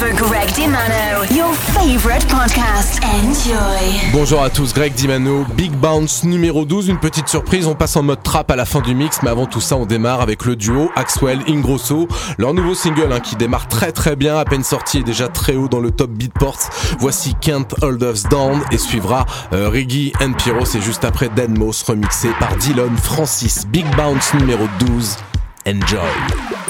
for Greg Dimano, your favorite podcast. Enjoy. Bonjour à tous, Greg Dimano, Big Bounce numéro 12, une petite surprise, on passe en mode trap à la fin du mix, mais avant tout ça on démarre avec le duo Axwell Ingrosso, leur nouveau single hein, qui démarre très très bien, à peine sorti et déjà très haut dans le top beatports. Voici Can't Hold Down et suivra euh, Riggy and Pyro, c'est juste après Deadmos remixé par Dylan Francis, Big Bounce numéro 12, enjoy.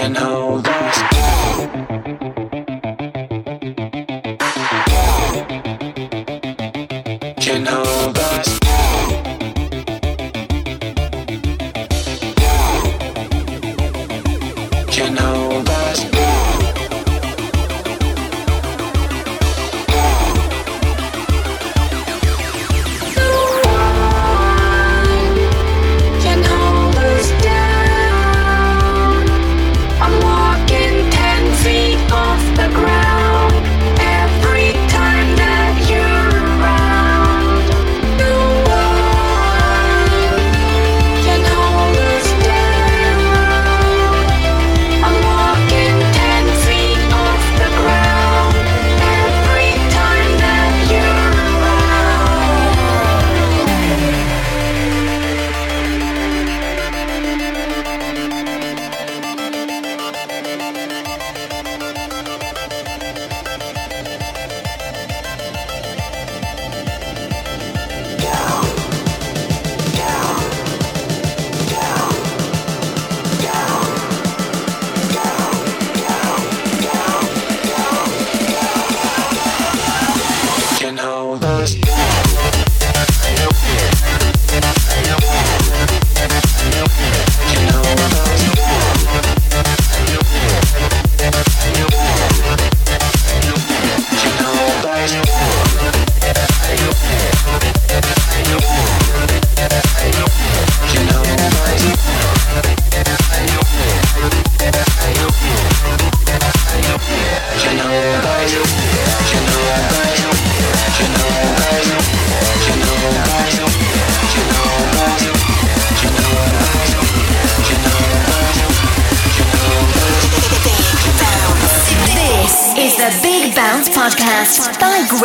that you're around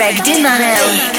Greg Dimano.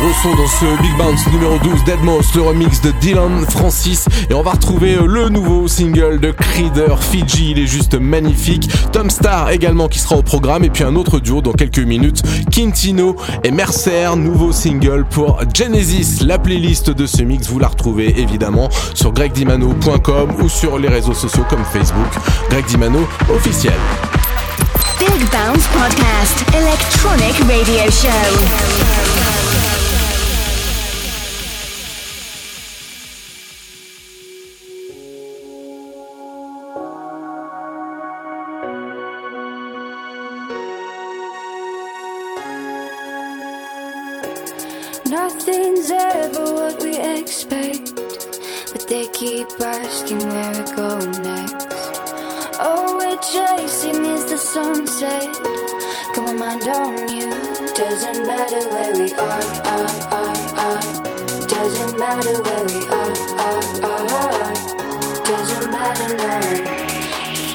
Chanson dans ce Big Bounce numéro 12 Deadmos, le remix de Dylan Francis. Et on va retrouver euh, le nouveau single de Creeder, Fiji, il est juste magnifique. Tom Star également qui sera au programme. Et puis un autre duo dans quelques minutes, Quintino et Mercer, nouveau single pour Genesis. La playlist de ce mix, vous la retrouvez évidemment sur gregdimano.com ou sur les réseaux sociaux comme Facebook. Greg Dimano officiel. Big Bounce Podcast, electronic radio show. Expect, but they keep asking where we go next. All we're chasing is the sunset. Got my mind on you. Doesn't matter where we are, are, are, are. Doesn't matter where we are, are, are. are. Doesn't matter now.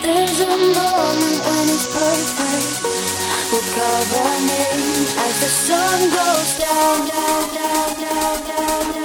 There's a moment when it's perfect. We'll call our names as the sun goes down, down, down, down, down, down,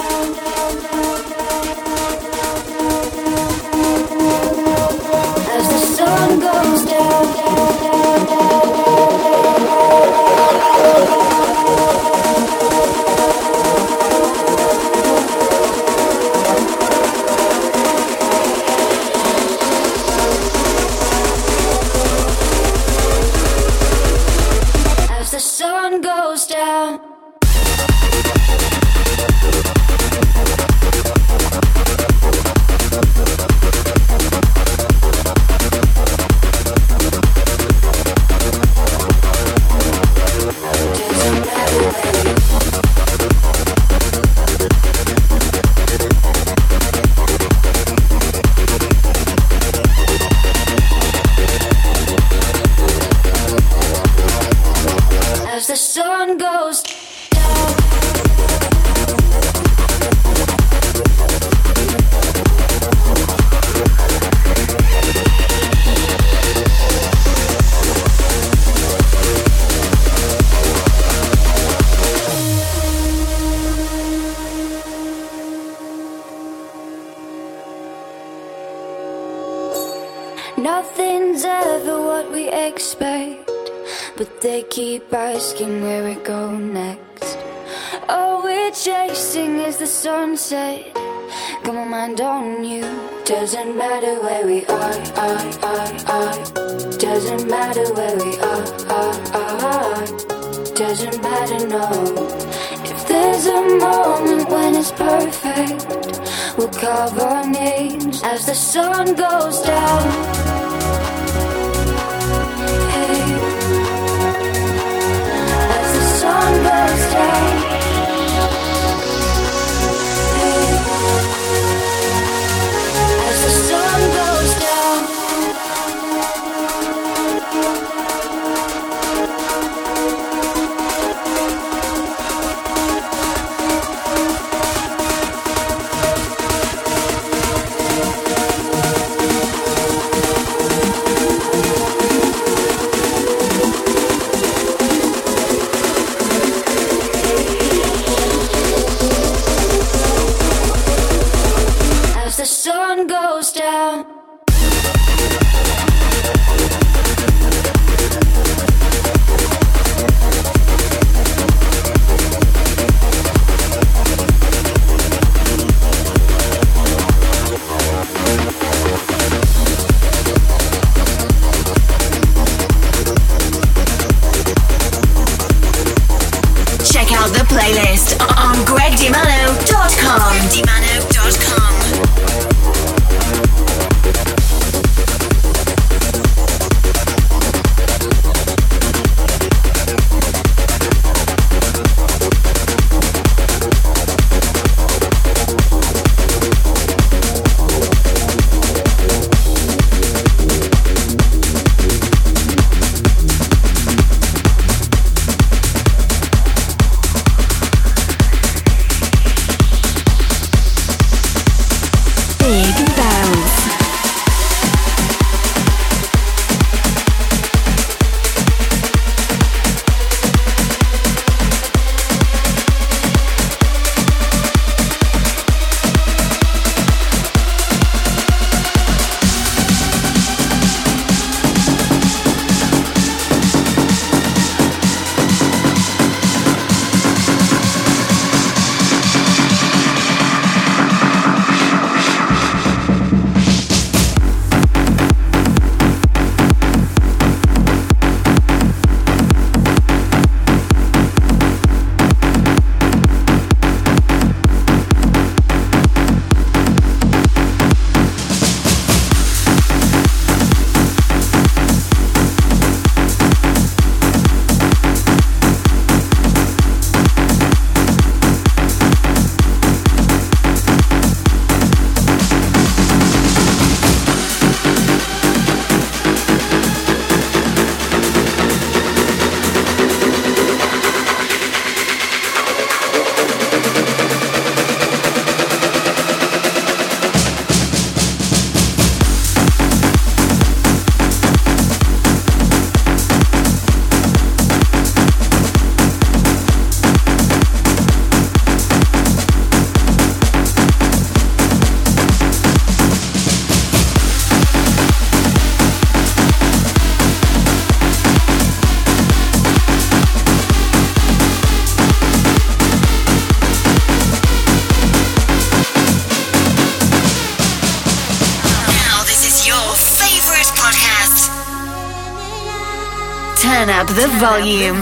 volume.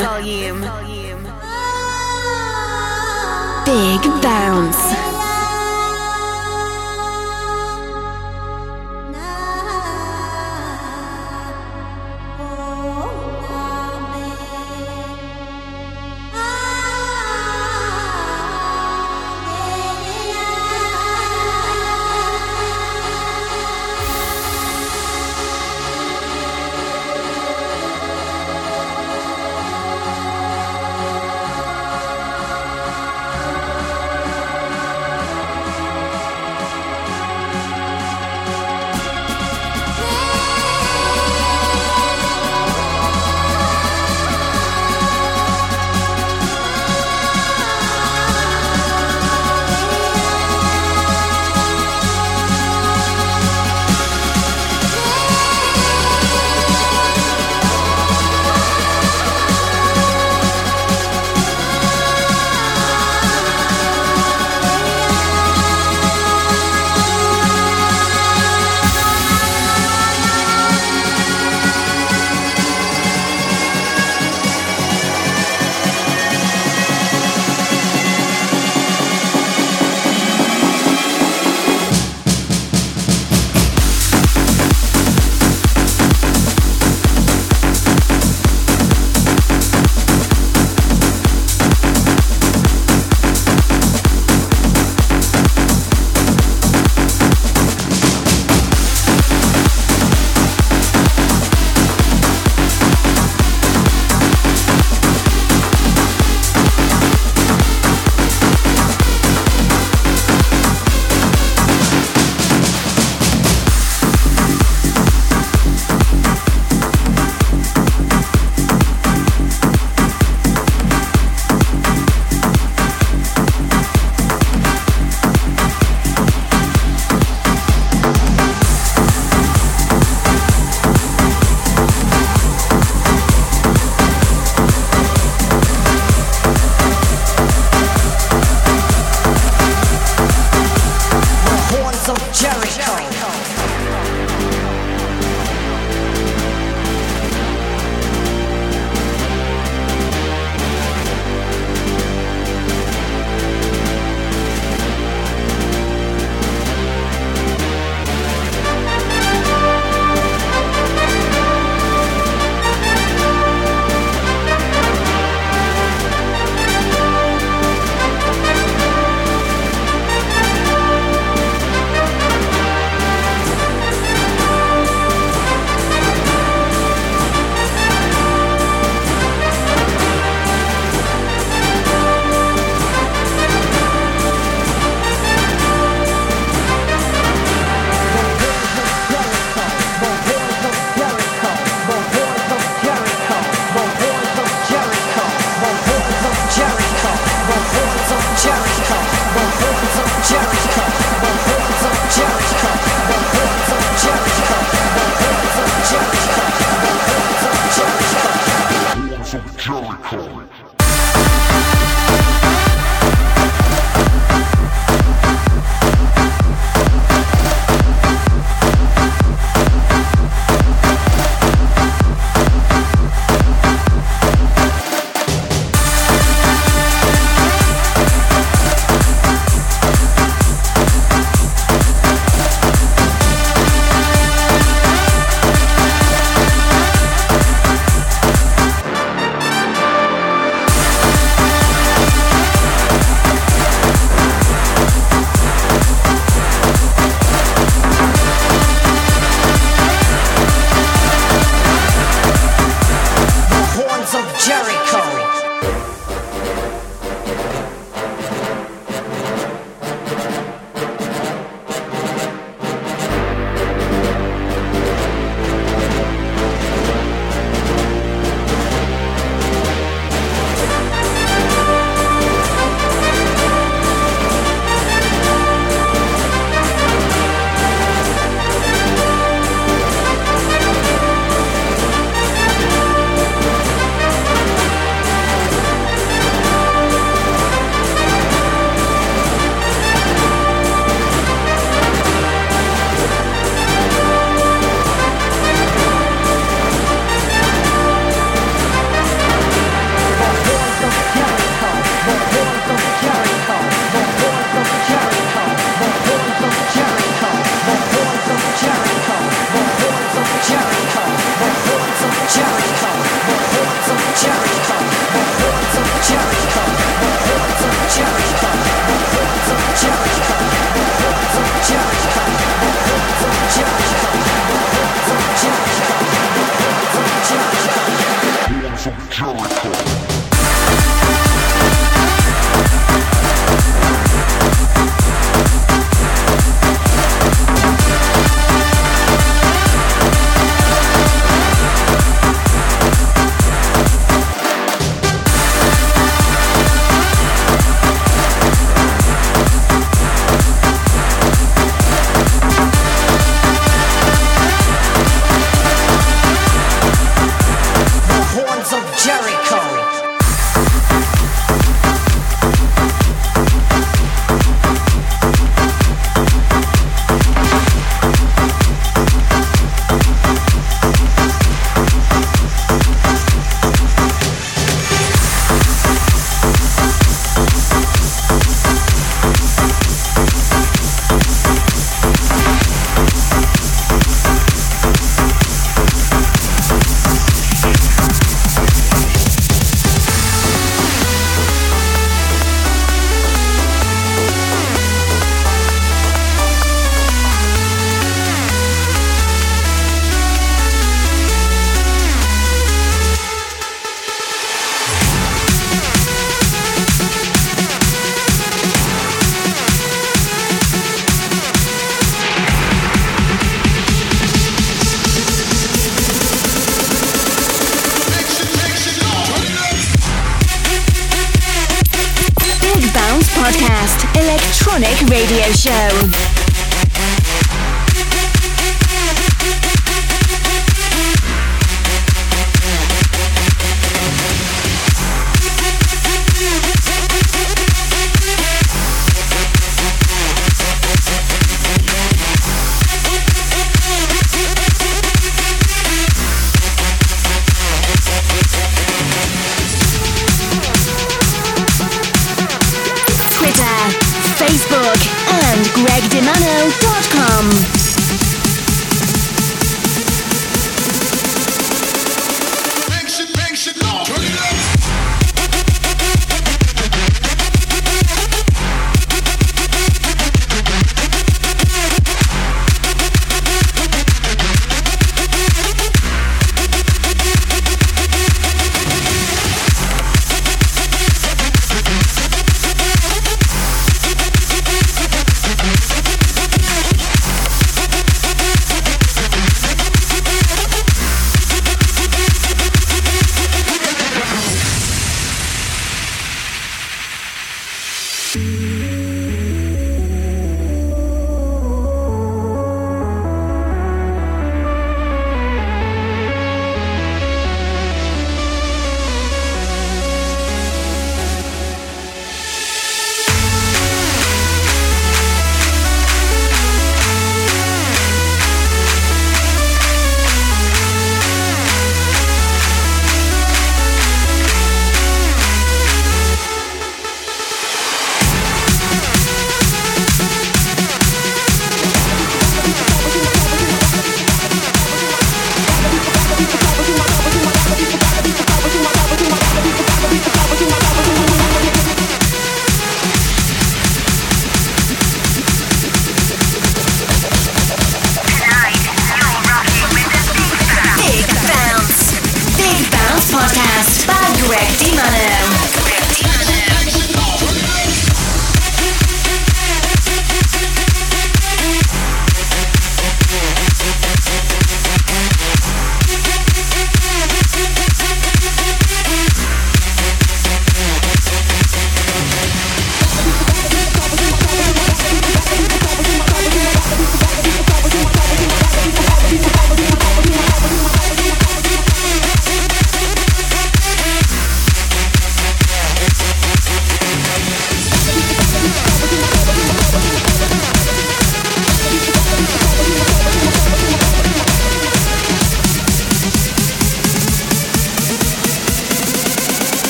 Big bounce.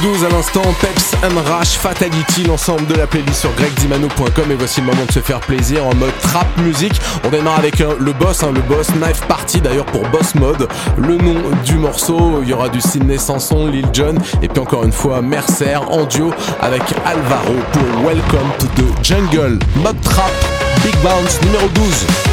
12 à l'instant, Peps and Rash, Fatality, l'ensemble de la playlist sur gregdimano.com et voici le moment de se faire plaisir en mode trap musique. On démarre avec le boss, hein, le boss Knife Party d'ailleurs pour Boss Mode, le nom du morceau, il y aura du Sydney Sanson, Lil Jon et puis encore une fois Mercer en duo avec Alvaro pour Welcome to the Jungle, mode trap, Big Bounce numéro 12.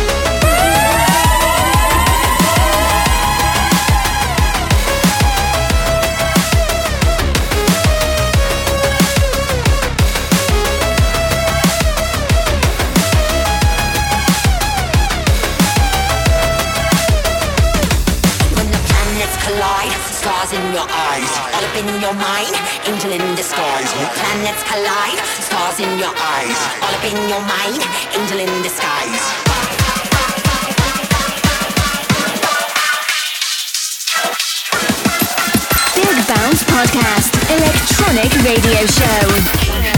Your mind, angel in disguise. Planets collide, stars in your eyes. All up in your mind, angel in disguise. Big Bounce Podcast, electronic radio show.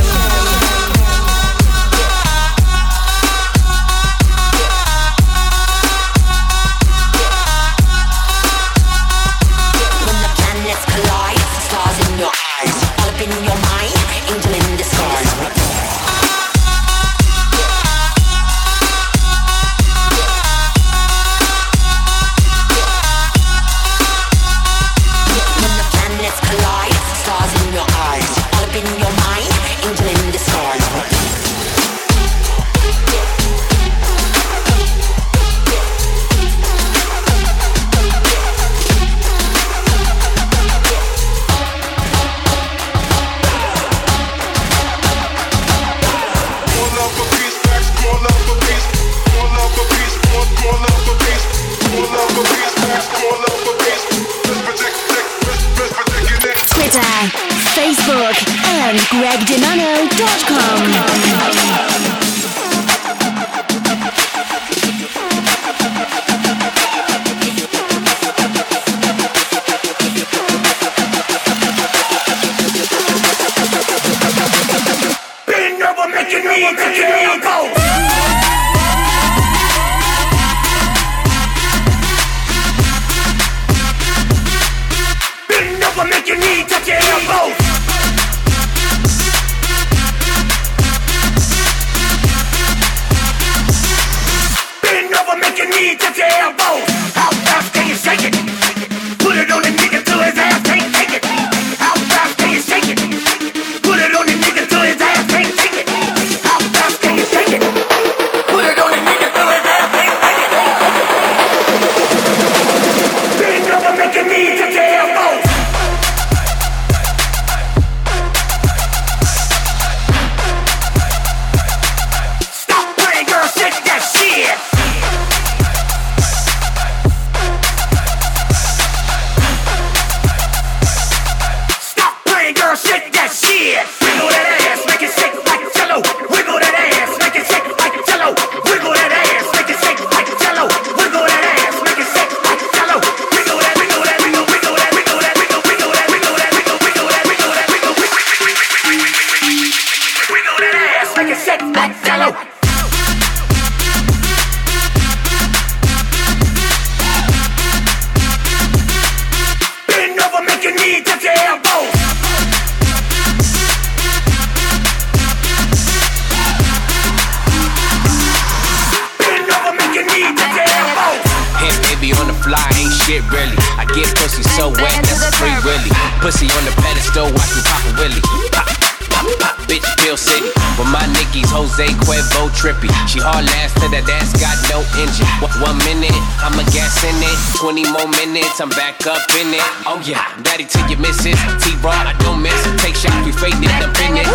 I'm back up in it. Oh yeah, daddy to your missus. T-Raw, I don't miss. Take shots, we fake it up in it.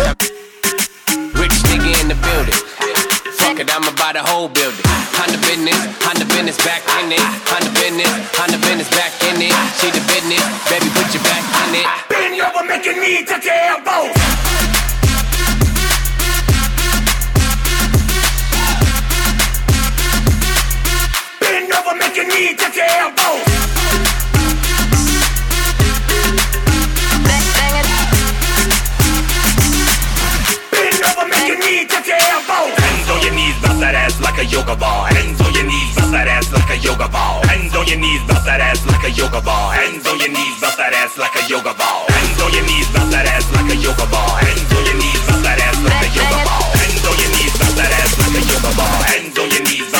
Rich nigga in the building. Fuck it, I'm about the whole building. Honda business, Honda business back in it. Honda business, Honda business back in it. She the business, baby, put your back in it. Bend over, Bend over, make your knee touch your elbow. Bend over, make your knee touch your elbow. Hands on your knees, bounce that ass like a yoga ball. Hands on your knees, bust that ass like a yoga ball. Hands on your knees, bust that ass like a yoga ball. Hands on your knees, bust that ass like a yoga ball. Hands on your knees, bust that ass like a yoga ball. Hands on your knees, bust that ass like a yoga ball. Hands on your knees, bounce that ass like a yoga ball.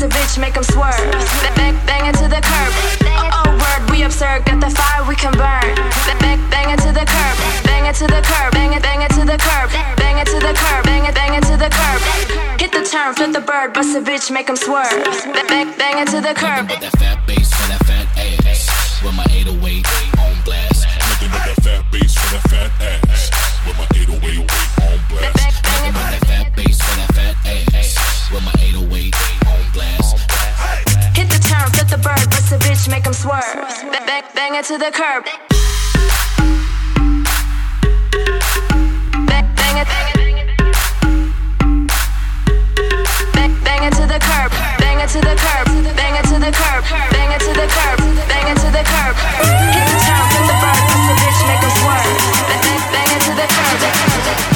bust a bitch, make 'em swerve. Bang, bang, it to the curb. Oh, oh word, we absurd, got the fire we can burn. Bang, bang, it to the curb. Bang it to the curb. Bang it, bang it to the curb. Bang it to the curb. Bang it, bang it to the curb. Hit the turn, flip the bird, bust a bitch, make 'em swerve. Bang, bang it to the curb. That fat bass that fat swerve. Bang, bang, bang it to the curb. Bang, it. To the curb. Bang it to the curb. Bang it to the curb. Bang to the curb. Bang to the curb. Hit the turn, flip the bird, bust a bitch, make 'em swerve. Bang, bang it to the curb.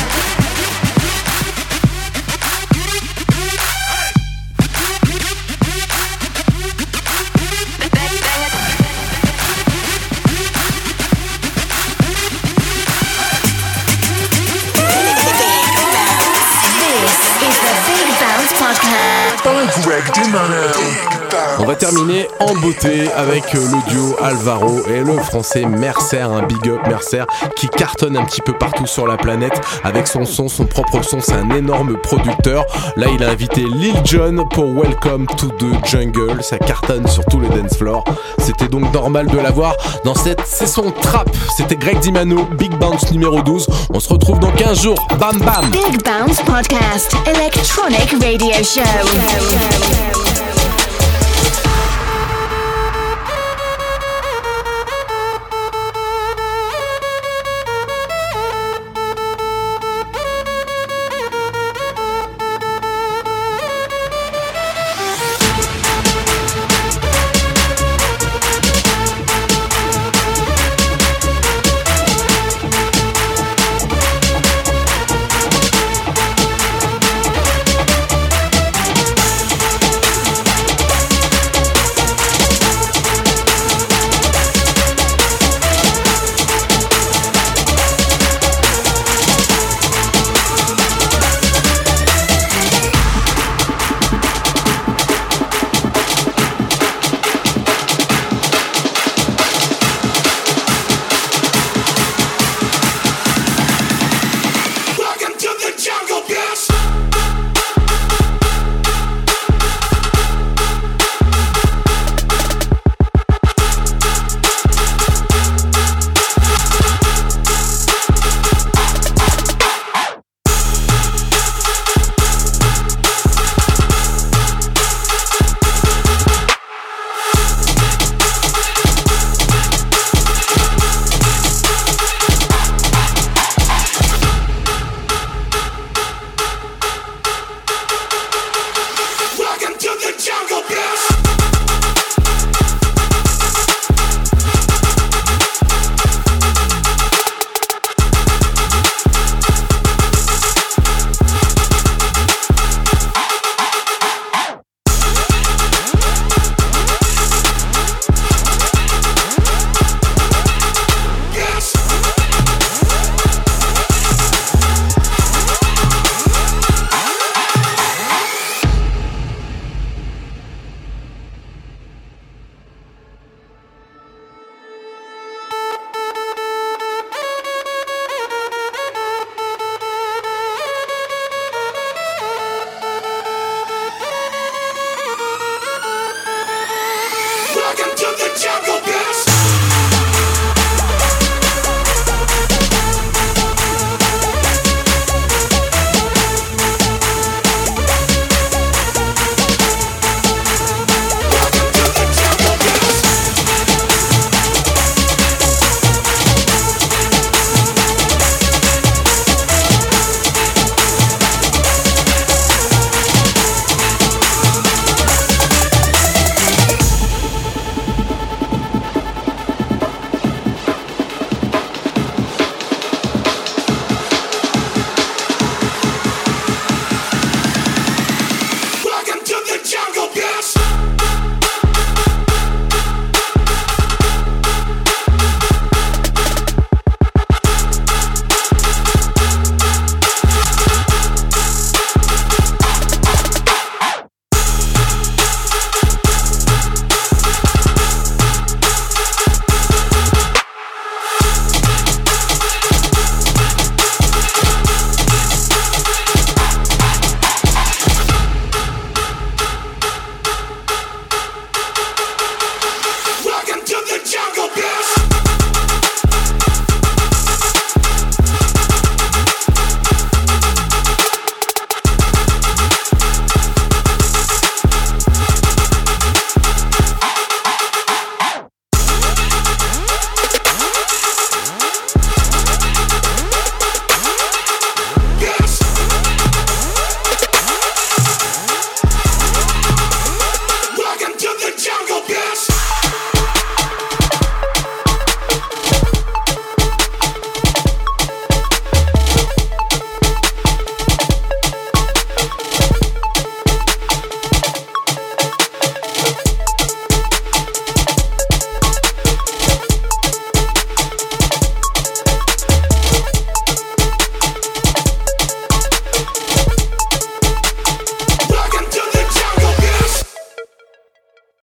Greg DiMano. On va terminer en beauté avec euh, le duo Alvaro et le français Mercer, un big up Mercer qui cartonne un petit peu partout sur la planète avec son son, son propre son, c'est un énorme producteur. Là, il a invité Lil Jon pour Welcome to the Jungle, ça cartonne sur tous les dance floors. C'était donc normal de l'avoir dans cette session trap. C'était Greg Dimano, Big Bounce numéro 12. On se retrouve dans 15 jours. Bam bam Big Bounce Podcast. Electronic Radio Show.